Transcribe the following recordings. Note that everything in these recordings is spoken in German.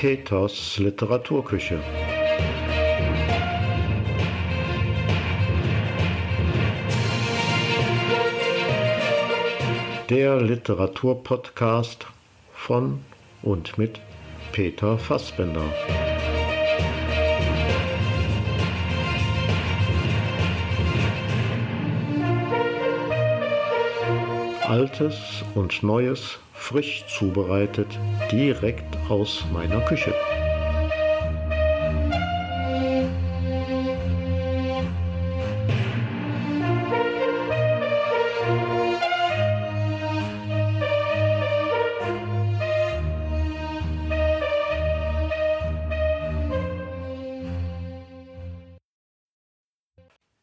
Peters Literaturküche. Der Literaturpodcast von und mit Peter Fassbender. Altes und Neues frisch zubereitet, direkt aus meiner Küche.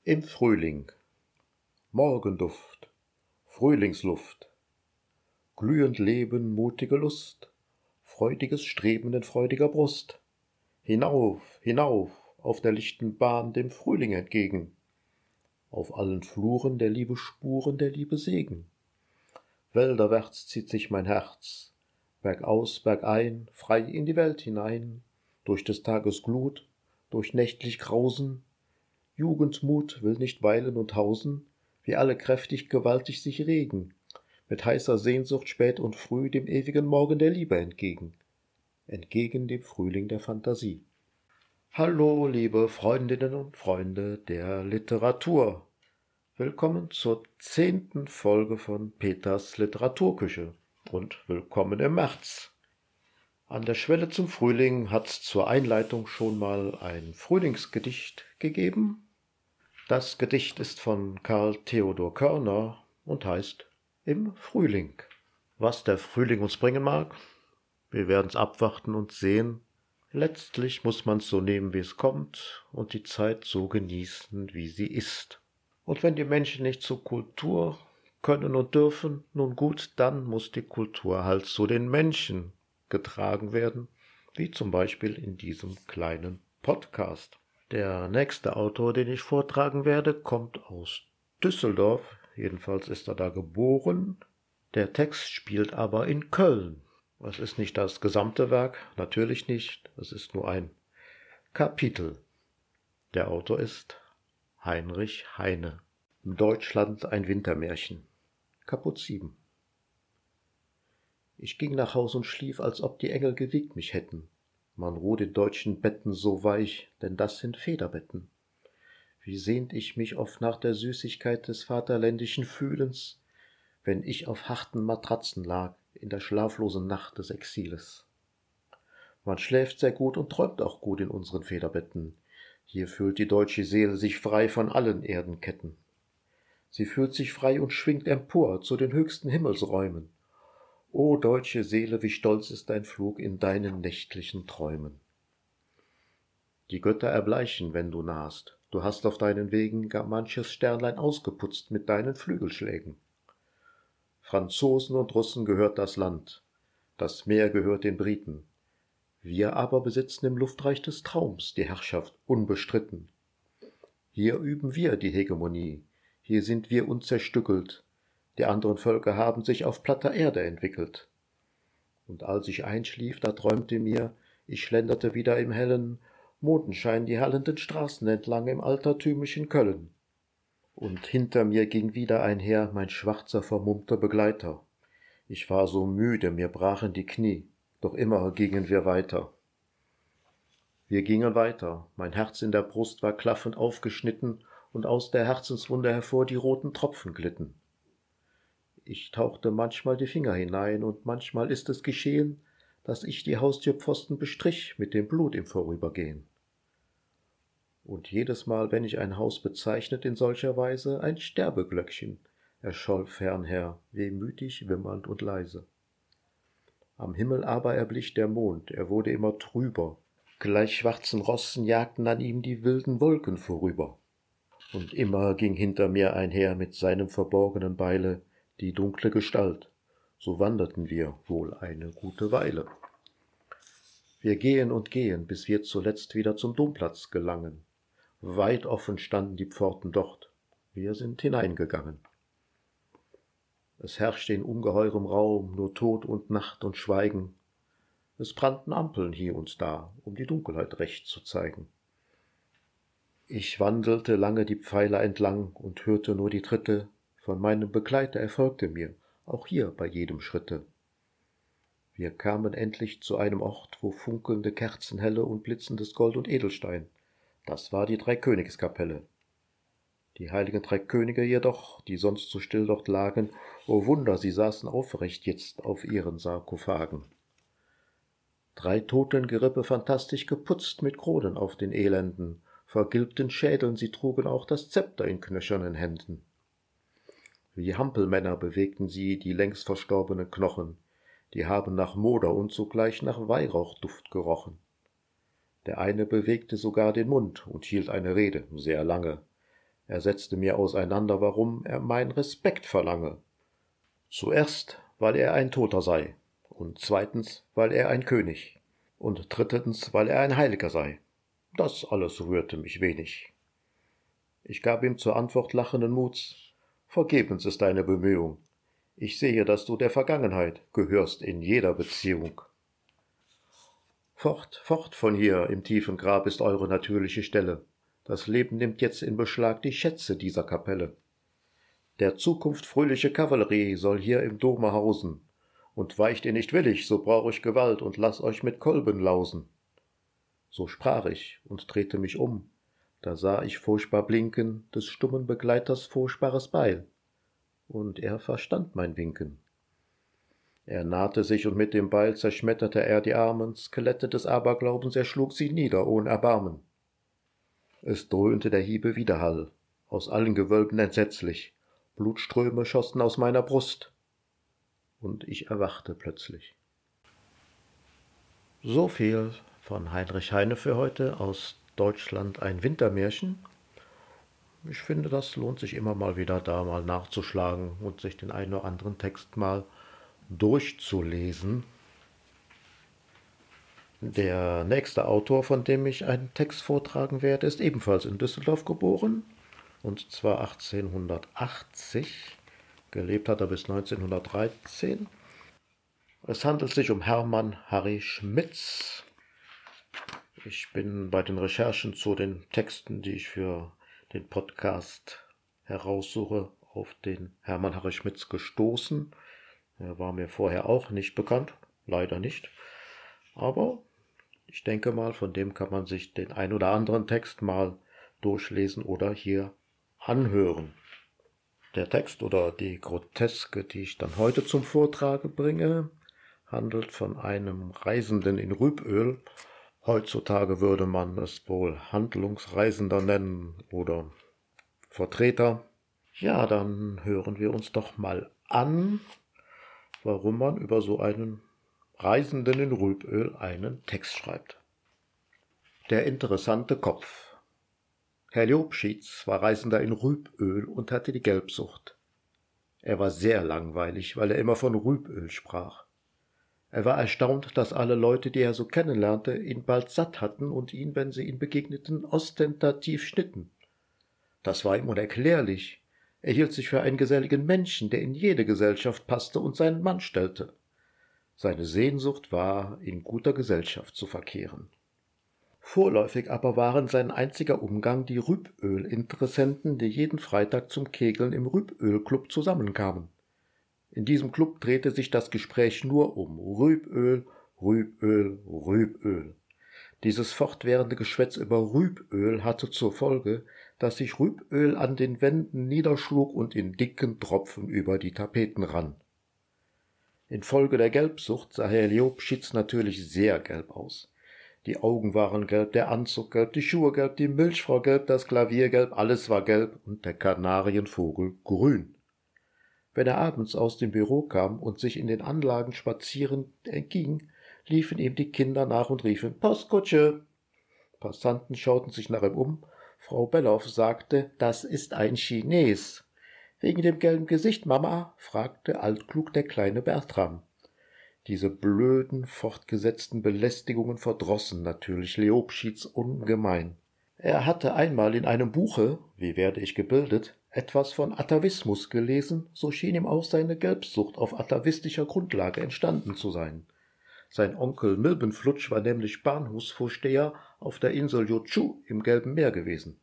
Im Frühling. Morgenduft. Frühlingsluft glühend Leben, mutige Lust, freudiges Streben in freudiger Brust. Hinauf, hinauf, auf der lichten Bahn dem Frühling entgegen. Auf allen Fluren der Liebe Spuren, der Liebe Segen. Wälderwärts zieht sich mein Herz, bergaus, bergein, frei in die Welt hinein, durch des Tages Glut, durch nächtlich Grausen. Jugendmut will nicht weilen und hausen, wie alle kräftig gewaltig sich regen, mit heißer Sehnsucht spät und früh dem ewigen Morgen der Liebe entgegen, entgegen dem Frühling der Fantasie. Hallo, liebe Freundinnen und Freunde der Literatur. Willkommen zur zehnten Folge von Peters Literaturküche und willkommen im März. An der Schwelle zum Frühling hat's zur Einleitung schon mal ein Frühlingsgedicht gegeben. Das Gedicht ist von Karl Theodor Körner und heißt im Frühling. Was der Frühling uns bringen mag, wir werden's abwarten und sehen. Letztlich muss man's so nehmen, wie es kommt, und die Zeit so genießen, wie sie ist. Und wenn die Menschen nicht zur Kultur können und dürfen, nun gut, dann muss die Kultur halt zu den Menschen getragen werden, wie zum Beispiel in diesem kleinen Podcast. Der nächste Autor, den ich vortragen werde, kommt aus Düsseldorf jedenfalls ist er da geboren. Der Text spielt aber in Köln. Es ist nicht das gesamte Werk, natürlich nicht, es ist nur ein Kapitel. Der Autor ist Heinrich Heine. Deutschland ein Wintermärchen. Kaput 7. Ich ging nach Haus und schlief, als ob die Engel gewiegt mich hätten. Man ruht in deutschen Betten so weich, denn das sind Federbetten. Wie sehnt ich mich oft nach der Süßigkeit des vaterländischen Fühlens, wenn ich auf harten Matratzen lag in der schlaflosen Nacht des Exiles. Man schläft sehr gut und träumt auch gut in unseren Federbetten. Hier fühlt die deutsche Seele sich frei von allen Erdenketten. Sie fühlt sich frei und schwingt empor zu den höchsten Himmelsräumen. O deutsche Seele, wie stolz ist dein Flug in deinen nächtlichen Träumen. Die Götter erbleichen, wenn du nahst, Du hast auf deinen Wegen gar manches Sternlein ausgeputzt mit deinen Flügelschlägen. Franzosen und Russen gehört das Land, das Meer gehört den Briten. Wir aber besitzen im Luftreich des Traums die Herrschaft unbestritten. Hier üben wir die Hegemonie, hier sind wir unzerstückelt, die anderen Völker haben sich auf platter Erde entwickelt. Und als ich einschlief, da träumte mir, ich schlenderte wieder im hellen, Mondenschein die hallenden Straßen entlang im altertümlichen Köln. Und hinter mir ging wieder einher mein schwarzer, vermummter Begleiter. Ich war so müde, mir brachen die Knie, doch immer gingen wir weiter. Wir gingen weiter, mein Herz in der Brust war klaffend aufgeschnitten, und aus der Herzenswunde hervor die roten Tropfen glitten. Ich tauchte manchmal die Finger hinein, und manchmal ist es geschehen, dass ich die Haustürpfosten bestrich mit dem Blut im Vorübergehen. Und jedes Mal, wenn ich ein Haus bezeichnet in solcher Weise, ein Sterbeglöckchen erscholl fernher, wehmütig, wimmernd und leise. Am Himmel aber erblich der Mond, er wurde immer trüber, gleich schwarzen Rossen jagten an ihm die wilden Wolken vorüber. Und immer ging hinter mir einher mit seinem verborgenen Beile die dunkle Gestalt, so wanderten wir wohl eine gute Weile. Wir gehen und gehen, bis wir zuletzt wieder zum Domplatz gelangen. Weit offen standen die Pforten dort. Wir sind hineingegangen. Es herrschte in ungeheurem Raum nur Tod und Nacht und Schweigen. Es brannten Ampeln hier und da, um die Dunkelheit recht zu zeigen. Ich wandelte lange die Pfeiler entlang und hörte nur die Tritte, von meinem Begleiter erfolgte mir, auch hier bei jedem Schritte. Wir kamen endlich zu einem Ort, wo funkelnde Kerzen helle und blitzendes Gold und Edelstein. Das war die Dreikönigskapelle. Die heiligen drei Könige jedoch, die sonst so still dort lagen, o Wunder, sie saßen aufrecht jetzt auf ihren Sarkophagen. Drei Totengerippe fantastisch geputzt mit Kronen auf den elenden, vergilbten Schädeln, sie trugen auch das Zepter in knöchernen Händen. Wie Hampelmänner bewegten sie die längst verstorbenen Knochen, die haben nach Moder und zugleich nach Weihrauchduft gerochen. Der eine bewegte sogar den Mund und hielt eine Rede, sehr lange. Er setzte mir auseinander, warum er mein Respekt verlange. Zuerst, weil er ein Toter sei, und zweitens, weil er ein König, und drittens, weil er ein Heiliger sei. Das alles rührte mich wenig. Ich gab ihm zur Antwort lachenden Muts Vergebens ist deine Bemühung. Ich sehe, dass du der Vergangenheit gehörst in jeder Beziehung. Fort, fort von hier, im tiefen Grab ist eure natürliche Stelle. Das Leben nimmt jetzt in Beschlag die Schätze dieser Kapelle. Der Zukunft fröhliche Kavallerie soll hier im Dome hausen, und weicht ihr nicht willig, so brauch ich Gewalt und lass euch mit Kolben lausen. So sprach ich und drehte mich um, da sah ich furchtbar blinken des stummen Begleiters furchtbares Beil, und er verstand mein Winken. Er nahte sich, und mit dem Beil zerschmetterte er die armen Skelette des Aberglaubens, er schlug sie nieder ohn Erbarmen. Es dröhnte der Hiebe Widerhall, aus allen Gewölben entsetzlich, Blutströme schossen aus meiner Brust, und ich erwachte plötzlich. So viel von Heinrich Heine für heute aus Deutschland ein Wintermärchen. Ich finde, das lohnt sich immer mal wieder da mal nachzuschlagen und sich den einen oder anderen Text mal durchzulesen. Der nächste Autor, von dem ich einen Text vortragen werde, ist ebenfalls in Düsseldorf geboren, und zwar 1880. Gelebt hat er bis 1913. Es handelt sich um Hermann Harry Schmitz. Ich bin bei den Recherchen zu den Texten, die ich für den Podcast heraussuche, auf den Hermann Harry Schmitz gestoßen. Er war mir vorher auch nicht bekannt, leider nicht. Aber ich denke mal, von dem kann man sich den ein oder anderen Text mal durchlesen oder hier anhören. Der Text oder die Groteske, die ich dann heute zum Vortrage bringe, handelt von einem Reisenden in Rüböl. Heutzutage würde man es wohl Handlungsreisender nennen oder Vertreter. Ja, dann hören wir uns doch mal an, warum man über so einen Reisenden in Rüböl einen Text schreibt. Der interessante Kopf. Herr Jobschitz war Reisender in Rüböl und hatte die Gelbsucht. Er war sehr langweilig, weil er immer von Rüböl sprach. Er war erstaunt, dass alle Leute, die er so kennenlernte, ihn bald satt hatten und ihn, wenn sie ihn begegneten, ostentativ schnitten. Das war ihm unerklärlich. Er hielt sich für einen geselligen Menschen, der in jede Gesellschaft passte und seinen Mann stellte. Seine Sehnsucht war, in guter Gesellschaft zu verkehren. Vorläufig aber waren sein einziger Umgang die Rüböl-Interessenten, die jeden Freitag zum Kegeln im Rüböl-Club zusammenkamen. In diesem Club drehte sich das Gespräch nur um Rüböl, Rüböl, Rüböl. Dieses fortwährende Geschwätz über Rüböl hatte zur Folge, dass sich Rüböl an den Wänden niederschlug und in dicken Tropfen über die Tapeten rann. Infolge der Gelbsucht sah Herr Liobschitz natürlich sehr gelb aus. Die Augen waren gelb, der Anzug gelb, die Schuhe gelb, die Milchfrau gelb, das Klavier gelb, alles war gelb und der Kanarienvogel grün. Wenn er abends aus dem Büro kam und sich in den Anlagen spazierend erging, liefen ihm die Kinder nach und riefen Postkutsche. Passanten schauten sich nach ihm um. Frau Belloff sagte, das ist ein Chines. Wegen dem gelben Gesicht, Mama? fragte altklug der kleine Bertram. Diese blöden, fortgesetzten Belästigungen verdrossen natürlich Leobschieds ungemein. Er hatte einmal in einem Buche, wie werde ich gebildet, etwas von Atavismus gelesen, so schien ihm auch seine Gelbsucht auf atavistischer Grundlage entstanden zu sein. Sein Onkel Milbenflutsch war nämlich Bahnhofsvorsteher auf der Insel Jochu im Gelben Meer gewesen.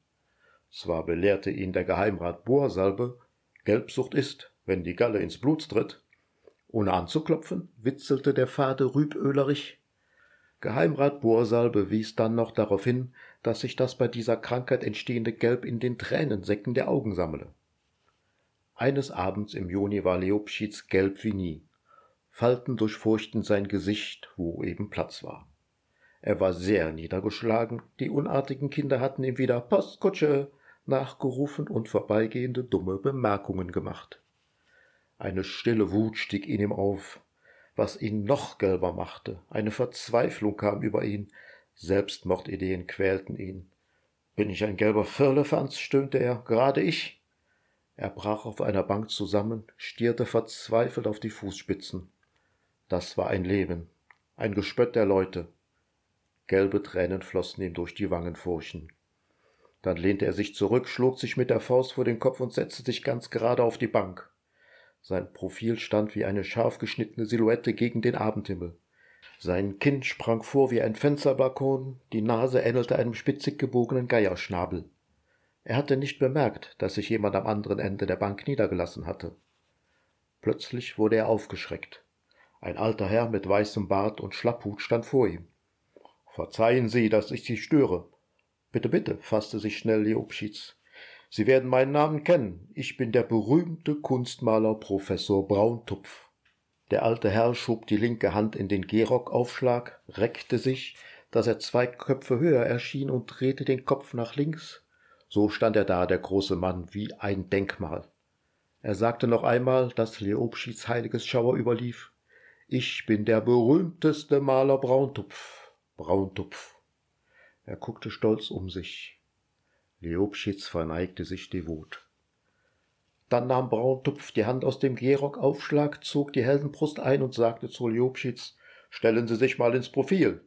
Zwar belehrte ihn der Geheimrat Bohrsalbe, Gelbsucht ist, wenn die Galle ins Blut tritt. Ohne anzuklopfen, witzelte der Fade rübölerig. Geheimrat Bohrsalbe wies dann noch darauf hin, dass sich das bei dieser Krankheit entstehende Gelb in den Tränensäcken der Augen sammle. Eines Abends im Juni war Leopschids gelb wie nie. Falten durchfurchten sein Gesicht, wo eben Platz war. Er war sehr niedergeschlagen, die unartigen Kinder hatten ihm wieder Postkutsche nachgerufen und vorbeigehende dumme Bemerkungen gemacht. Eine stille Wut stieg in ihm auf, was ihn noch gelber machte. Eine Verzweiflung kam über ihn, Selbstmordideen quälten ihn. Bin ich ein gelber Firlefanz? stöhnte er. Gerade ich? Er brach auf einer Bank zusammen, stierte verzweifelt auf die Fußspitzen. Das war ein Leben, ein Gespött der Leute. Gelbe Tränen flossen ihm durch die Wangenfurchen. Dann lehnte er sich zurück, schlug sich mit der Faust vor den Kopf und setzte sich ganz gerade auf die Bank. Sein Profil stand wie eine scharf geschnittene Silhouette gegen den Abendhimmel. Sein Kinn sprang vor wie ein Fensterbalkon, die Nase ähnelte einem spitzig gebogenen Geierschnabel. Er hatte nicht bemerkt, dass sich jemand am anderen Ende der Bank niedergelassen hatte. Plötzlich wurde er aufgeschreckt. Ein alter Herr mit weißem Bart und Schlapphut stand vor ihm. Verzeihen Sie, dass ich Sie störe, Bitte, bitte, fasste sich schnell Leopschitz. Sie werden meinen Namen kennen. Ich bin der berühmte Kunstmaler Professor Brauntupf. Der alte Herr schob die linke Hand in den Gehrockaufschlag, reckte sich, dass er zwei Köpfe höher erschien und drehte den Kopf nach links. So stand er da, der große Mann, wie ein Denkmal. Er sagte noch einmal, dass Leopschitz heiliges Schauer überlief. Ich bin der berühmteste Maler Brauntupf. Brauntupf. Er guckte stolz um sich. Leopschitz verneigte sich devot. Dann nahm Brauntupf die Hand aus dem Gehrock-Aufschlag, zog die Heldenbrust ein und sagte zu Leopschitz, Stellen Sie sich mal ins Profil.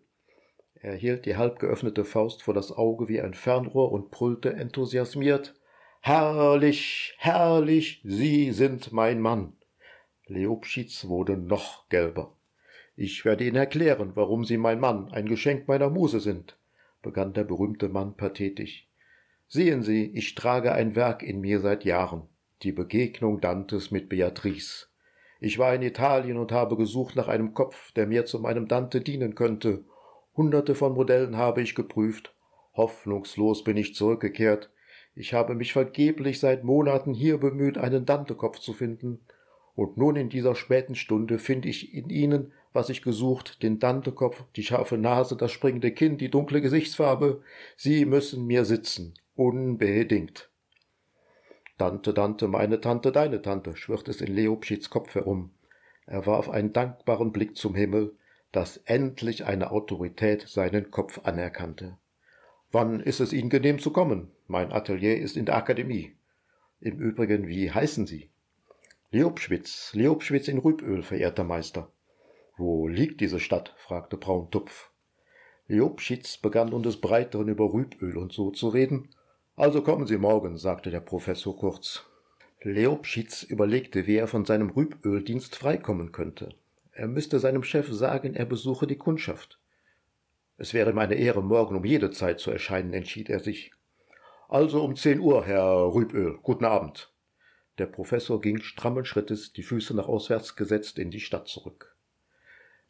Er hielt die halb geöffnete Faust vor das Auge wie ein Fernrohr und brüllte enthusiasmiert, Herrlich, herrlich, Sie sind mein Mann. Leopschitz wurde noch gelber. Ich werde Ihnen erklären, warum Sie mein Mann, ein Geschenk meiner Muse sind begann der berühmte Mann pathetisch. Sehen Sie, ich trage ein Werk in mir seit Jahren, die Begegnung Dantes mit Beatrice. Ich war in Italien und habe gesucht nach einem Kopf, der mir zu meinem Dante dienen könnte. Hunderte von Modellen habe ich geprüft. Hoffnungslos bin ich zurückgekehrt. Ich habe mich vergeblich seit Monaten hier bemüht, einen Dante-Kopf zu finden. Und nun in dieser späten Stunde finde ich in ihnen was ich gesucht, den Dantekopf, die scharfe Nase, das springende Kinn, die dunkle Gesichtsfarbe, sie müssen mir sitzen, unbedingt. Dante, Dante, meine Tante, deine Tante, schwirrt es in Leopschids Kopf herum. Er warf einen dankbaren Blick zum Himmel, dass endlich eine Autorität seinen Kopf anerkannte. Wann ist es Ihnen genehm zu kommen? Mein Atelier ist in der Akademie. Im Übrigen, wie heißen Sie? Leopschwitz, Leopschwitz in Rüböl, verehrter Meister. Wo liegt diese Stadt? fragte Brauntupf. Jobschitz begann nun des Breiteren über Rüböl und so zu reden. Also kommen Sie morgen, sagte der Professor kurz. Leopschitz überlegte, wie er von seinem Rüböldienst freikommen könnte. Er müsste seinem Chef sagen, er besuche die Kundschaft. Es wäre ihm eine Ehre, morgen um jede Zeit zu erscheinen, entschied er sich. Also um zehn Uhr, Herr Rüböl. Guten Abend. Der Professor ging strammen Schrittes, die Füße nach auswärts gesetzt, in die Stadt zurück.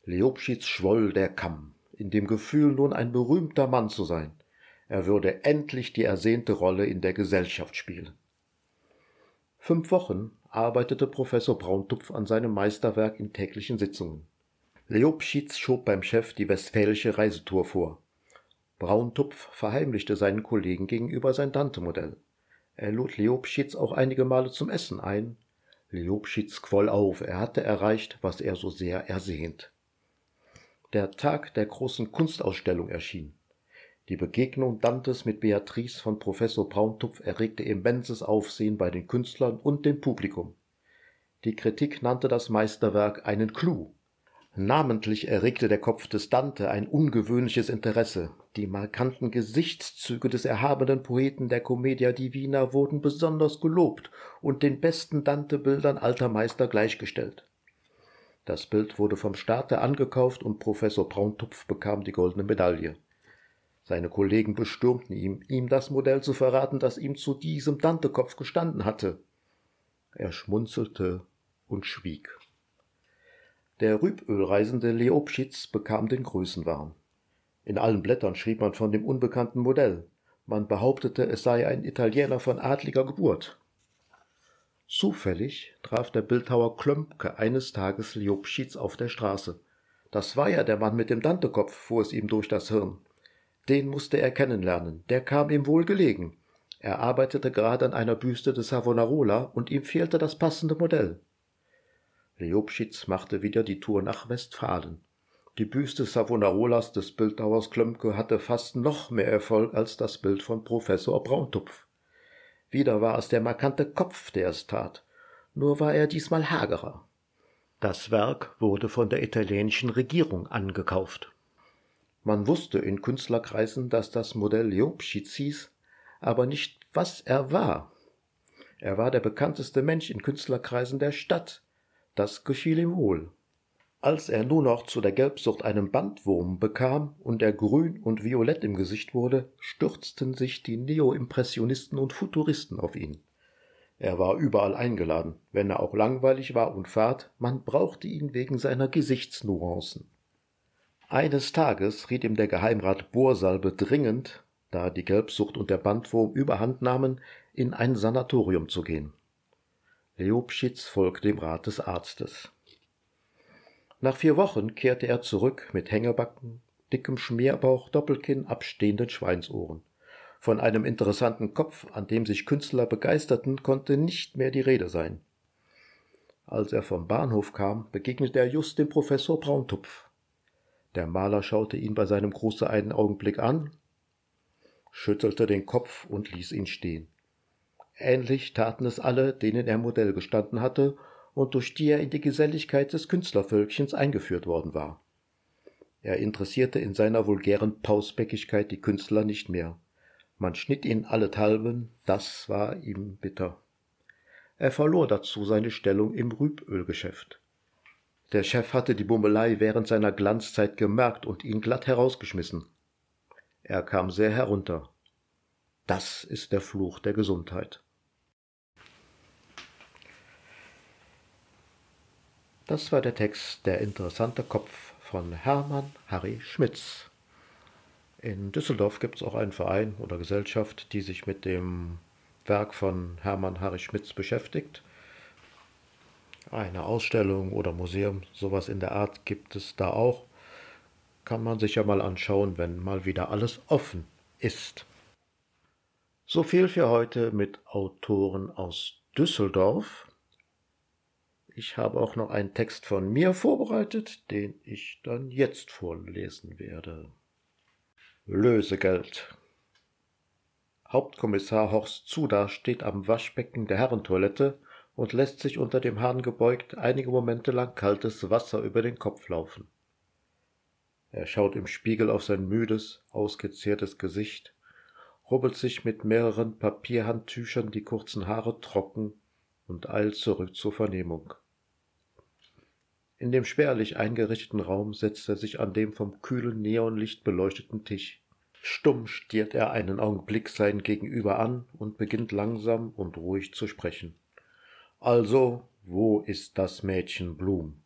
Leopschitz schwoll der Kamm, in dem Gefühl, nun ein berühmter Mann zu sein. Er würde endlich die ersehnte Rolle in der Gesellschaft spielen. Fünf Wochen arbeitete Professor Brauntupf an seinem Meisterwerk in täglichen Sitzungen. Leopschitz schob beim Chef die westfälische Reisetour vor. Brauntupf verheimlichte seinen Kollegen gegenüber sein Dante-Modell. Er lud Leopschitz auch einige Male zum Essen ein. Leopschitz quoll auf, er hatte erreicht, was er so sehr ersehnt der Tag der großen Kunstausstellung erschien. Die Begegnung Dantes mit Beatrice von Professor Brauntupf erregte immenses Aufsehen bei den Künstlern und dem Publikum. Die Kritik nannte das Meisterwerk einen Clou. Namentlich erregte der Kopf des Dante ein ungewöhnliches Interesse. Die markanten Gesichtszüge des erhabenen Poeten der Commedia Divina wurden besonders gelobt und den besten Dante-Bildern alter Meister gleichgestellt. Das Bild wurde vom Staate angekauft und Professor Brauntupf bekam die goldene Medaille. Seine Kollegen bestürmten ihm, ihm das Modell zu verraten, das ihm zu diesem Dantekopf gestanden hatte. Er schmunzelte und schwieg. Der Rübölreisende Leopschitz bekam den Größenwahn. In allen Blättern schrieb man von dem unbekannten Modell. Man behauptete, es sei ein Italiener von adliger Geburt. Zufällig traf der Bildhauer Klömpke eines Tages Liobschitz auf der Straße. Das war ja der Mann mit dem Dantekopf, fuhr es ihm durch das Hirn. Den musste er kennenlernen, der kam ihm wohl gelegen. Er arbeitete gerade an einer Büste des Savonarola und ihm fehlte das passende Modell. Liobschitz machte wieder die Tour nach Westfalen. Die Büste Savonarolas des Bildhauers Klömpke hatte fast noch mehr Erfolg als das Bild von Professor Brauntupf. Wieder war es der markante Kopf, der es tat, nur war er diesmal hagerer. Das Werk wurde von der italienischen Regierung angekauft. Man wusste in Künstlerkreisen, dass das Modell Liobschitz hieß, aber nicht, was er war. Er war der bekannteste Mensch in Künstlerkreisen der Stadt. Das gefiel ihm wohl. Als er nur noch zu der Gelbsucht einen Bandwurm bekam und er grün und violett im Gesicht wurde, stürzten sich die Neoimpressionisten und Futuristen auf ihn. Er war überall eingeladen, wenn er auch langweilig war und fad, man brauchte ihn wegen seiner Gesichtsnuancen. Eines Tages riet ihm der Geheimrat Bohrsalbe dringend, da die Gelbsucht und der Bandwurm überhand nahmen, in ein Sanatorium zu gehen. Leopschitz folgte dem Rat des Arztes. Nach vier Wochen kehrte er zurück mit Hängebacken, dickem Schmierbauch, Doppelkinn, abstehenden Schweinsohren. Von einem interessanten Kopf, an dem sich Künstler begeisterten, konnte nicht mehr die Rede sein. Als er vom Bahnhof kam, begegnete er just dem Professor Brauntupf. Der Maler schaute ihn bei seinem Gruße einen Augenblick an, schüttelte den Kopf und ließ ihn stehen. Ähnlich taten es alle, denen er Modell gestanden hatte und durch die er in die Geselligkeit des Künstlervölkchens eingeführt worden war. Er interessierte in seiner vulgären Pausbäckigkeit die Künstler nicht mehr. Man schnitt ihn allenthalben, das war ihm bitter. Er verlor dazu seine Stellung im Rübölgeschäft. Der Chef hatte die Bummelei während seiner Glanzzeit gemerkt und ihn glatt herausgeschmissen. Er kam sehr herunter. Das ist der Fluch der Gesundheit. Das war der Text Der interessante Kopf von Hermann Harry Schmitz. In Düsseldorf gibt es auch einen Verein oder Gesellschaft, die sich mit dem Werk von Hermann Harry Schmitz beschäftigt. Eine Ausstellung oder Museum, sowas in der Art gibt es da auch. Kann man sich ja mal anschauen, wenn mal wieder alles offen ist. So viel für heute mit Autoren aus Düsseldorf. Ich habe auch noch einen Text von mir vorbereitet, den ich dann jetzt vorlesen werde. Lösegeld. Hauptkommissar Horst Zuda steht am Waschbecken der Herrentoilette und lässt sich unter dem Hahn gebeugt einige Momente lang kaltes Wasser über den Kopf laufen. Er schaut im Spiegel auf sein müdes, ausgezehrtes Gesicht, rubbelt sich mit mehreren Papierhandtüchern die kurzen Haare trocken und eilt zurück zur Vernehmung. In dem spärlich eingerichteten Raum setzt er sich an dem vom kühlen Neonlicht beleuchteten Tisch. Stumm stiert er einen Augenblick sein Gegenüber an und beginnt langsam und ruhig zu sprechen. Also, wo ist das Mädchen Blum?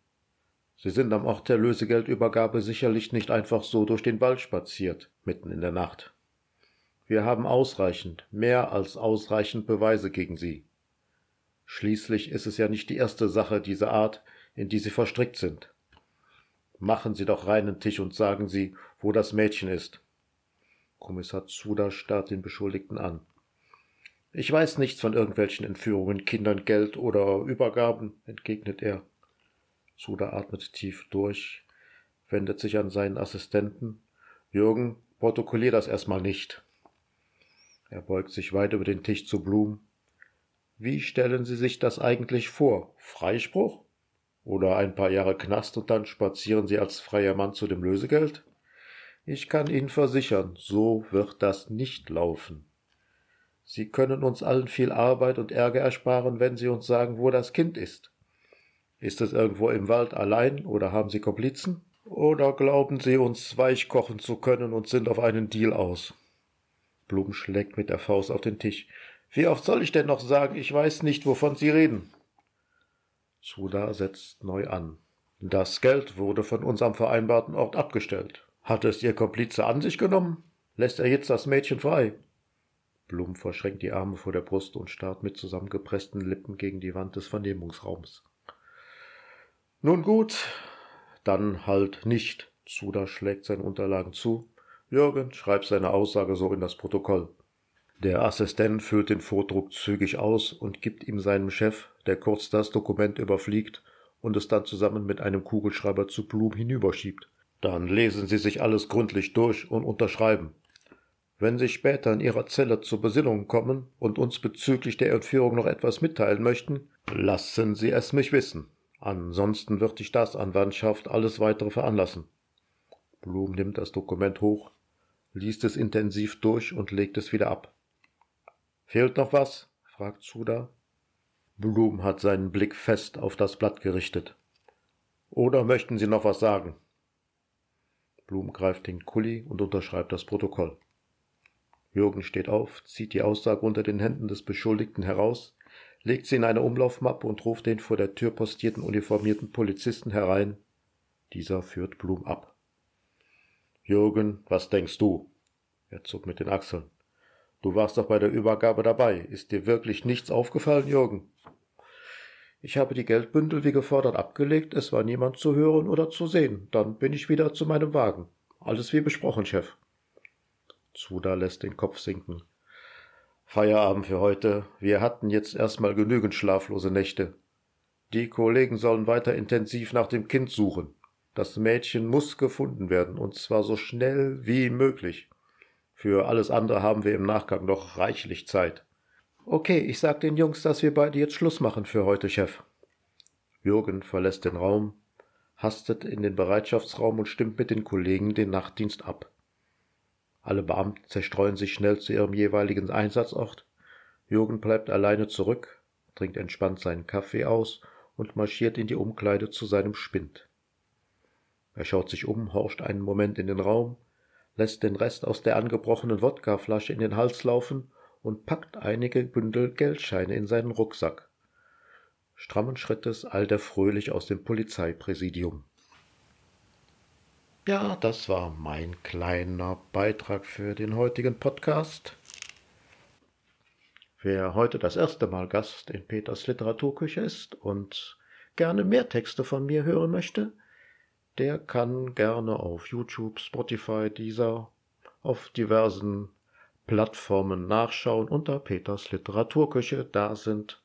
Sie sind am Ort der Lösegeldübergabe sicherlich nicht einfach so durch den Wald spaziert, mitten in der Nacht. Wir haben ausreichend, mehr als ausreichend Beweise gegen Sie. Schließlich ist es ja nicht die erste Sache dieser Art, in die Sie verstrickt sind. Machen Sie doch reinen Tisch und sagen Sie, wo das Mädchen ist. Kommissar Zuda starrt den Beschuldigten an. Ich weiß nichts von irgendwelchen Entführungen, Kindern, Geld oder Übergaben, entgegnet er. Zuda atmet tief durch, wendet sich an seinen Assistenten. Jürgen, protokollier das erstmal nicht. Er beugt sich weit über den Tisch zu Blum. Wie stellen Sie sich das eigentlich vor? Freispruch? Oder ein paar Jahre Knast und dann spazieren Sie als freier Mann zu dem Lösegeld? Ich kann Ihnen versichern, so wird das nicht laufen. Sie können uns allen viel Arbeit und Ärger ersparen, wenn Sie uns sagen, wo das Kind ist. Ist es irgendwo im Wald allein oder haben Sie Komplizen? Oder glauben Sie uns weich kochen zu können und sind auf einen Deal aus? Blum schlägt mit der Faust auf den Tisch. Wie oft soll ich denn noch sagen, ich weiß nicht, wovon Sie reden? Suda setzt neu an. Das Geld wurde von uns am vereinbarten Ort abgestellt. Hat es Ihr Komplize an sich genommen? Lässt er jetzt das Mädchen frei? Blum verschränkt die Arme vor der Brust und starrt mit zusammengepressten Lippen gegen die Wand des Vernehmungsraums. Nun gut, dann halt nicht. Suda schlägt seine Unterlagen zu. Jürgen, schreib seine Aussage so in das Protokoll. Der Assistent füllt den Vordruck zügig aus und gibt ihm seinem Chef, der kurz das Dokument überfliegt und es dann zusammen mit einem Kugelschreiber zu Blum hinüberschiebt. Dann lesen Sie sich alles gründlich durch und unterschreiben. Wenn Sie später in Ihrer Zelle zur Besinnung kommen und uns bezüglich der Entführung noch etwas mitteilen möchten, lassen Sie es mich wissen. Ansonsten wird die Staatsanwaltschaft alles weitere veranlassen. Blum nimmt das Dokument hoch, liest es intensiv durch und legt es wieder ab. Fehlt noch was? fragt Suda. Blum hat seinen Blick fest auf das Blatt gerichtet. Oder möchten Sie noch was sagen? Blum greift den Kuli und unterschreibt das Protokoll. Jürgen steht auf, zieht die Aussage unter den Händen des Beschuldigten heraus, legt sie in eine Umlaufmappe und ruft den vor der Tür postierten uniformierten Polizisten herein. Dieser führt Blum ab. Jürgen, was denkst du? Er zuckt mit den Achseln. Du warst doch bei der Übergabe dabei. Ist dir wirklich nichts aufgefallen, Jürgen? Ich habe die Geldbündel wie gefordert abgelegt, es war niemand zu hören oder zu sehen. Dann bin ich wieder zu meinem Wagen. Alles wie besprochen, Chef. Zuda lässt den Kopf sinken. Feierabend für heute. Wir hatten jetzt erstmal genügend schlaflose Nächte. Die Kollegen sollen weiter intensiv nach dem Kind suchen. Das Mädchen muss gefunden werden, und zwar so schnell wie möglich. Für alles andere haben wir im Nachgang noch reichlich Zeit. Okay, ich sag den Jungs, dass wir beide jetzt Schluss machen für heute, Chef. Jürgen verlässt den Raum, hastet in den Bereitschaftsraum und stimmt mit den Kollegen den Nachtdienst ab. Alle Beamten zerstreuen sich schnell zu ihrem jeweiligen Einsatzort. Jürgen bleibt alleine zurück, trinkt entspannt seinen Kaffee aus und marschiert in die Umkleide zu seinem Spind. Er schaut sich um, horcht einen Moment in den Raum, lässt den Rest aus der angebrochenen Wodkaflasche in den Hals laufen und packt einige Bündel Geldscheine in seinen Rucksack. Strammen Schrittes eilt er fröhlich aus dem Polizeipräsidium. Ja, das war mein kleiner Beitrag für den heutigen Podcast. Wer heute das erste Mal Gast in Peters Literaturküche ist und gerne mehr Texte von mir hören möchte, der kann gerne auf YouTube, Spotify, dieser auf diversen Plattformen nachschauen unter Peters Literaturküche. Da sind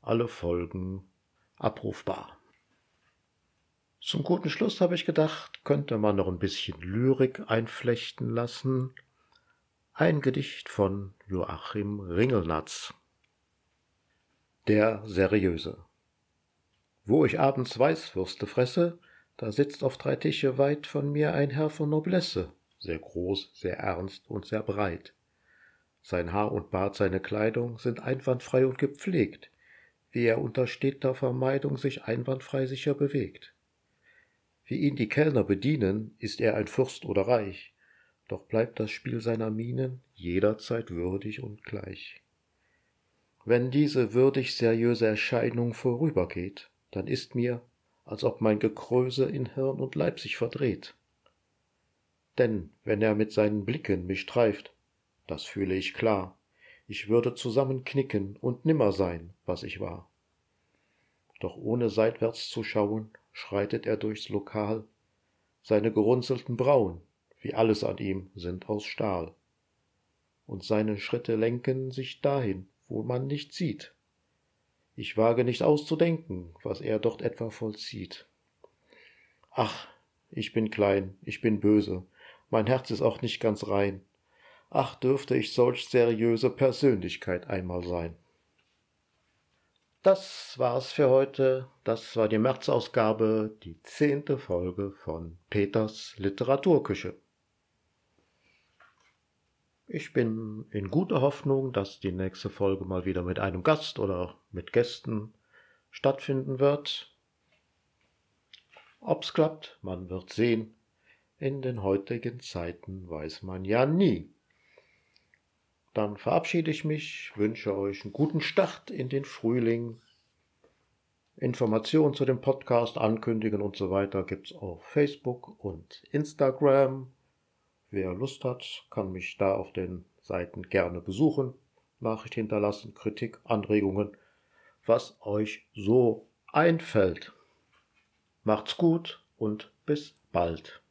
alle Folgen abrufbar. Zum guten Schluss habe ich gedacht, könnte man noch ein bisschen Lyrik einflechten lassen. Ein Gedicht von Joachim Ringelnatz. Der Seriöse. Wo ich abends Weißwürste fresse, da sitzt auf drei Tische weit von mir ein Herr von Noblesse, sehr groß, sehr ernst und sehr breit. Sein Haar und Bart, seine Kleidung sind einwandfrei und gepflegt, wie er unter steter Vermeidung sich einwandfrei sicher bewegt. Wie ihn die Kellner bedienen, ist er ein Fürst oder reich, doch bleibt das Spiel seiner Mienen jederzeit würdig und gleich. Wenn diese würdig seriöse Erscheinung vorübergeht, dann ist mir, als ob mein Gekröse in Hirn und Leib sich verdreht. Denn wenn er mit seinen Blicken mich streift, das fühle ich klar, ich würde zusammenknicken und nimmer sein, was ich war. Doch ohne seitwärts zu schauen, schreitet er durchs Lokal, seine gerunzelten Brauen, wie alles an ihm, sind aus Stahl. Und seine Schritte lenken sich dahin, wo man nicht sieht. Ich wage nicht auszudenken, was er dort etwa vollzieht. Ach, ich bin klein, ich bin böse, mein Herz ist auch nicht ganz rein, Ach, dürfte ich solch seriöse Persönlichkeit einmal sein. Das war's für heute. Das war die Märzausgabe, die zehnte Folge von Peters Literaturküche. Ich bin in guter Hoffnung, dass die nächste Folge mal wieder mit einem Gast oder mit Gästen stattfinden wird. Ob's klappt, man wird sehen. In den heutigen Zeiten weiß man ja nie. Dann verabschiede ich mich, wünsche euch einen guten Start in den Frühling. Informationen zu dem Podcast, Ankündigen und so weiter gibt's auf Facebook und Instagram. Wer Lust hat, kann mich da auf den Seiten gerne besuchen, Nachricht hinterlassen, Kritik, Anregungen, was euch so einfällt. Macht's gut und bis bald.